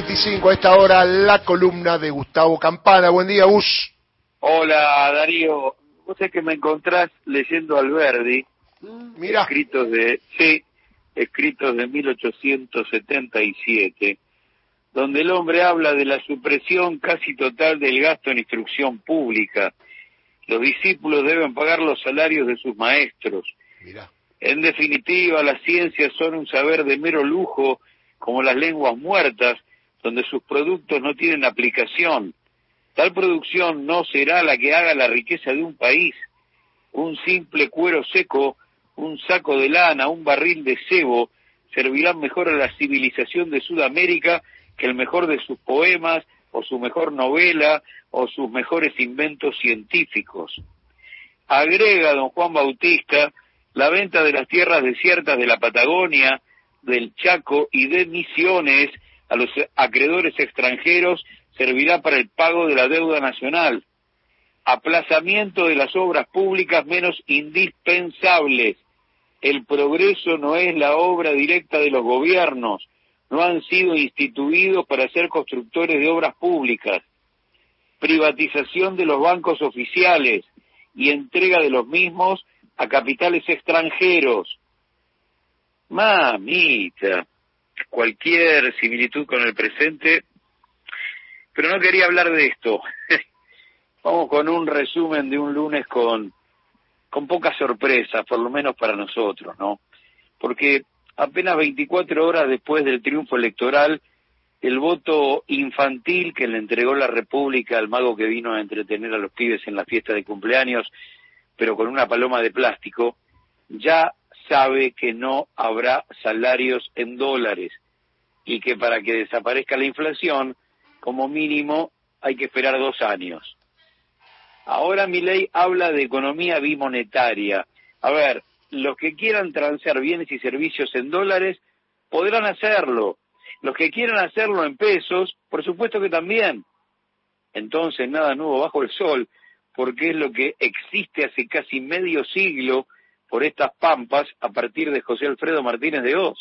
25 a esta hora la columna de Gustavo Campana. Buen día, Gus. Hola, Darío. Vos sé que me encontrás leyendo Alberdi, Mira, escritos de, sí, escritos de 1877, donde el hombre habla de la supresión casi total del gasto en instrucción pública. Los discípulos deben pagar los salarios de sus maestros. mira. En definitiva, las ciencias son un saber de mero lujo, como las lenguas muertas, donde sus productos no tienen aplicación. Tal producción no será la que haga la riqueza de un país. Un simple cuero seco, un saco de lana, un barril de cebo, servirán mejor a la civilización de Sudamérica que el mejor de sus poemas, o su mejor novela, o sus mejores inventos científicos. Agrega don Juan Bautista la venta de las tierras desiertas de la Patagonia, del Chaco y de Misiones a los acreedores extranjeros servirá para el pago de la deuda nacional. Aplazamiento de las obras públicas menos indispensables. El progreso no es la obra directa de los gobiernos, no han sido instituidos para ser constructores de obras públicas. Privatización de los bancos oficiales y entrega de los mismos a capitales extranjeros. Mamita, cualquier similitud con el presente, pero no quería hablar de esto. Vamos con un resumen de un lunes con, con pocas sorpresas, por lo menos para nosotros, ¿no? Porque apenas 24 horas después del triunfo electoral, el voto infantil que le entregó la República al mago que vino a entretener a los pibes en la fiesta de cumpleaños, pero con una paloma de plástico, ya sabe que no habrá salarios en dólares y que para que desaparezca la inflación, como mínimo, hay que esperar dos años. Ahora mi ley habla de economía bimonetaria. A ver, los que quieran transear bienes y servicios en dólares podrán hacerlo. Los que quieran hacerlo en pesos, por supuesto que también. Entonces, nada nuevo bajo el sol, porque es lo que existe hace casi medio siglo por estas pampas a partir de José Alfredo Martínez de Oz.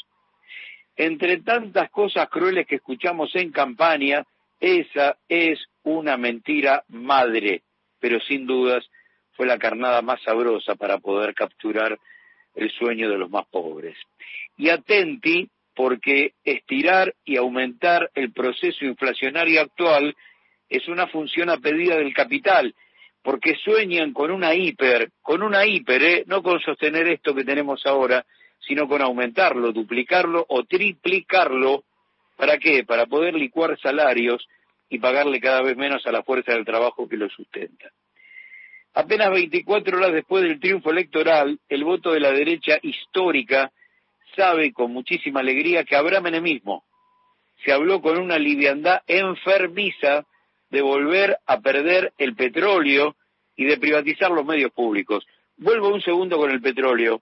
Entre tantas cosas crueles que escuchamos en campaña, esa es una mentira madre, pero sin dudas fue la carnada más sabrosa para poder capturar el sueño de los más pobres. Y atenti, porque estirar y aumentar el proceso inflacionario actual es una función a pedida del capital, porque sueñan con una hiper, con una hiper, ¿eh? no con sostener esto que tenemos ahora, sino con aumentarlo, duplicarlo o triplicarlo. ¿Para qué? Para poder licuar salarios y pagarle cada vez menos a la fuerza del trabajo que lo sustenta. Apenas 24 horas después del triunfo electoral, el voto de la derecha histórica sabe con muchísima alegría que habrá menemismo. Se habló con una liviandad enfermiza de volver a perder el petróleo y de privatizar los medios públicos. Vuelvo un segundo con el petróleo,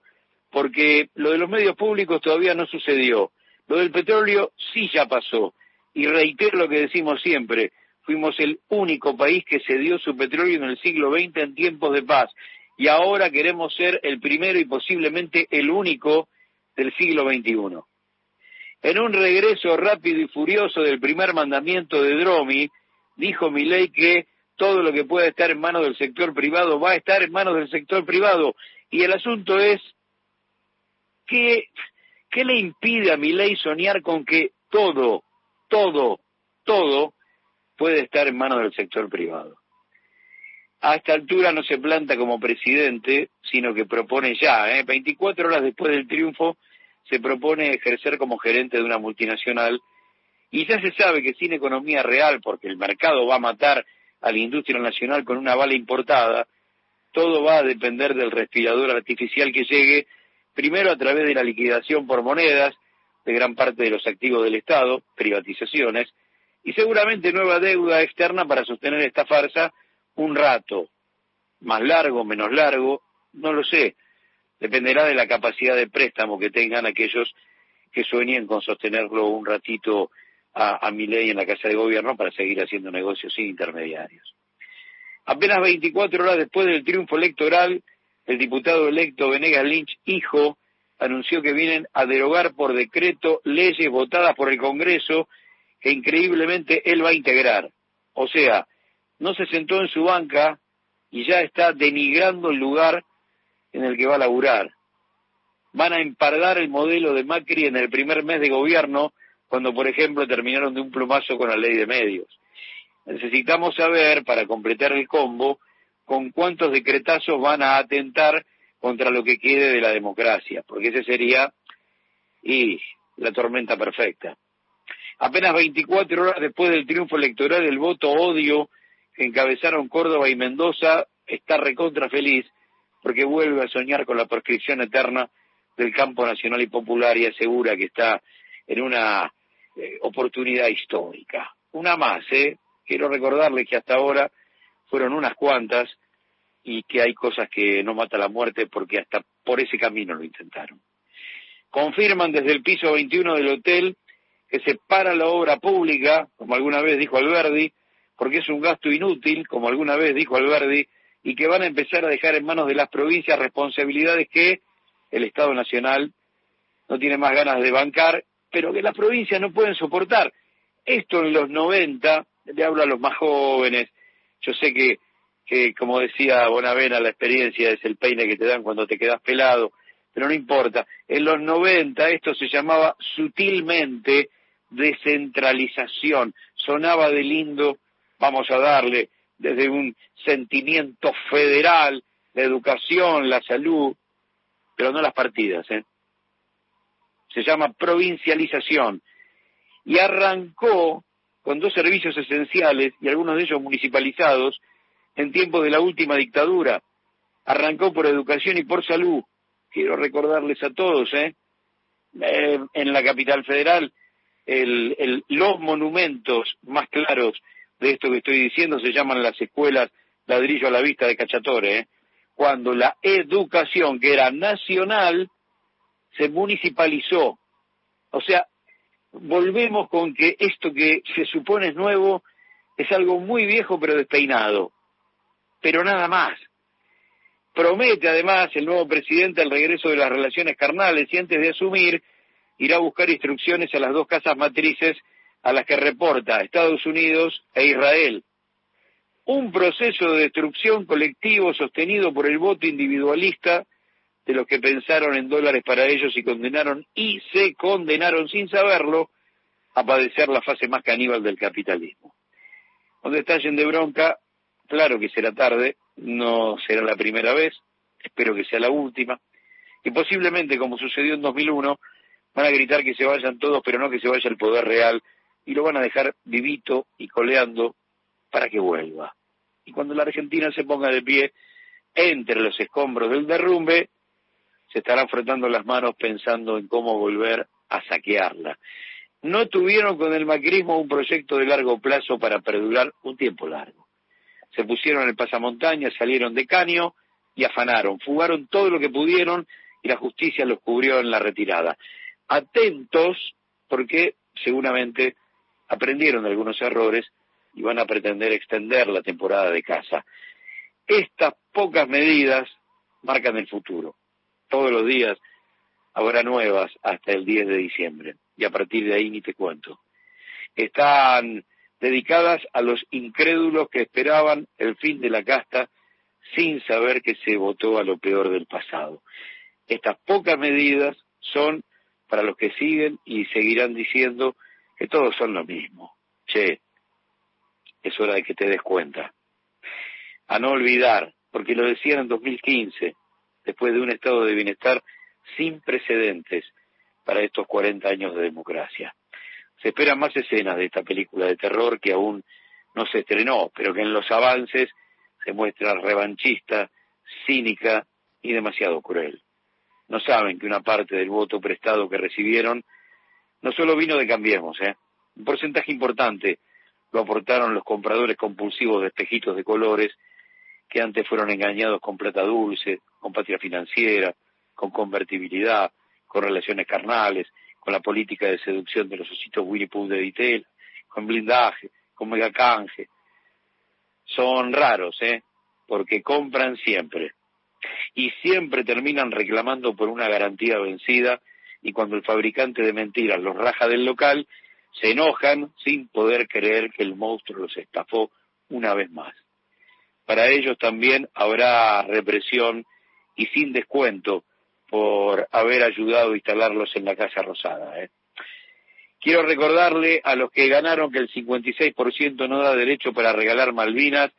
porque lo de los medios públicos todavía no sucedió. Lo del petróleo sí ya pasó. Y reitero lo que decimos siempre, fuimos el único país que cedió su petróleo en el siglo XX en tiempos de paz. Y ahora queremos ser el primero y posiblemente el único del siglo XXI. En un regreso rápido y furioso del primer mandamiento de Dromi, dijo Milei que todo lo que pueda estar en manos del sector privado va a estar en manos del sector privado. Y el asunto es, ¿qué, qué le impide a Milei soñar con que todo, todo, todo puede estar en manos del sector privado? A esta altura no se planta como presidente, sino que propone ya, ¿eh? 24 horas después del triunfo, se propone ejercer como gerente de una multinacional y ya se sabe que sin economía real, porque el mercado va a matar a la industria nacional con una bala importada, todo va a depender del respirador artificial que llegue, primero a través de la liquidación por monedas de gran parte de los activos del Estado, privatizaciones, y seguramente nueva deuda externa para sostener esta farsa un rato, más largo, menos largo, no lo sé, dependerá de la capacidad de préstamo que tengan aquellos que sueñen con sostenerlo un ratito a, a mi ley en la Casa de Gobierno para seguir haciendo negocios sin intermediarios. Apenas 24 horas después del triunfo electoral, el diputado electo Venegas Lynch, hijo, anunció que vienen a derogar por decreto leyes votadas por el Congreso que increíblemente él va a integrar. O sea, no se sentó en su banca y ya está denigrando el lugar en el que va a laburar. Van a empardar el modelo de Macri en el primer mes de gobierno, cuando, por ejemplo, terminaron de un plumazo con la ley de medios. Necesitamos saber, para completar el combo, con cuántos decretazos van a atentar contra lo que quede de la democracia, porque ese sería y la tormenta perfecta. Apenas 24 horas después del triunfo electoral, el voto odio que encabezaron Córdoba y Mendoza está recontra feliz porque vuelve a soñar con la proscripción eterna del campo nacional y popular y asegura que está en una eh, oportunidad histórica. Una más, ¿eh? Quiero recordarles que hasta ahora fueron unas cuantas y que hay cosas que no mata la muerte porque hasta por ese camino lo intentaron. Confirman desde el piso 21 del hotel que se para la obra pública, como alguna vez dijo Alberdi, porque es un gasto inútil, como alguna vez dijo Alberdi, y que van a empezar a dejar en manos de las provincias responsabilidades que el Estado Nacional no tiene más ganas de bancar, pero que las provincias no pueden soportar. Esto en los 90, le hablo a los más jóvenes, yo sé que, que como decía Bonavena, la experiencia es el peine que te dan cuando te quedas pelado, pero no importa. En los 90 esto se llamaba sutilmente descentralización. Sonaba de lindo, vamos a darle, desde un sentimiento federal, la educación, la salud, pero no las partidas. ¿eh? Se llama provincialización. Y arrancó con dos servicios esenciales, y algunos de ellos municipalizados, en tiempos de la última dictadura. Arrancó por educación y por salud. Quiero recordarles a todos, ¿eh? eh en la capital federal el, los monumentos más claros de esto que estoy diciendo se llaman las escuelas ladrillo a la vista de Cachatore, ¿eh? cuando la educación, que era nacional, se municipalizó. O sea, volvemos con que esto que se supone es nuevo es algo muy viejo pero despeinado, pero nada más. Promete además el nuevo presidente el regreso de las relaciones carnales y antes de asumir irá a buscar instrucciones a las dos casas matrices a las que reporta Estados Unidos e Israel. Un proceso de destrucción colectivo sostenido por el voto individualista de los que pensaron en dólares para ellos y condenaron y se condenaron sin saberlo a padecer la fase más caníbal del capitalismo. Donde estallen de bronca, claro que será tarde, no será la primera vez, espero que sea la última, y posiblemente, como sucedió en 2001, van a gritar que se vayan todos, pero no que se vaya el poder real, y lo van a dejar vivito y coleando para que vuelva. Y cuando la Argentina se ponga de pie entre los escombros del derrumbe, se estarán frotando las manos pensando en cómo volver a saquearla. No tuvieron con el macrismo un proyecto de largo plazo para perdurar un tiempo largo. Se pusieron el pasamontaña, salieron de caño y afanaron, fugaron todo lo que pudieron y la justicia los cubrió en la retirada atentos porque seguramente aprendieron algunos errores y van a pretender extender la temporada de caza. Estas pocas medidas marcan el futuro. Todos los días habrá nuevas hasta el 10 de diciembre y a partir de ahí ni te cuento. Están dedicadas a los incrédulos que esperaban el fin de la casta sin saber que se votó a lo peor del pasado. Estas pocas medidas son para los que siguen y seguirán diciendo que todos son lo mismo. Che, es hora de que te des cuenta. A no olvidar, porque lo decían en 2015, después de un estado de bienestar sin precedentes para estos 40 años de democracia. Se esperan más escenas de esta película de terror que aún no se estrenó, pero que en los avances se muestra revanchista, cínica y demasiado cruel no saben que una parte del voto prestado que recibieron no solo vino de Cambiemos, ¿eh? un porcentaje importante lo aportaron los compradores compulsivos de espejitos de colores que antes fueron engañados con plata dulce, con patria financiera, con convertibilidad, con relaciones carnales, con la política de seducción de los ositos Winnie Pooh de Ditel, con blindaje, con megacanje. Son raros, ¿eh? Porque compran siempre y siempre terminan reclamando por una garantía vencida y cuando el fabricante de mentiras los raja del local, se enojan sin poder creer que el monstruo los estafó una vez más. Para ellos también habrá represión y sin descuento por haber ayudado a instalarlos en la Casa Rosada. ¿eh? Quiero recordarle a los que ganaron que el 56% no da derecho para regalar Malvinas,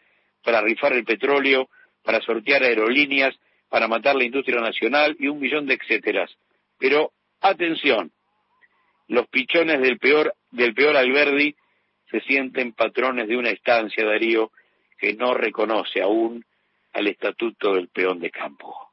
para rifar el petróleo, para sortear aerolíneas, para matar la industria nacional y un millón de etcéteras. Pero atención, los pichones del peor, del peor Alberdi se sienten patrones de una estancia, Darío, que no reconoce aún al estatuto del peón de campo.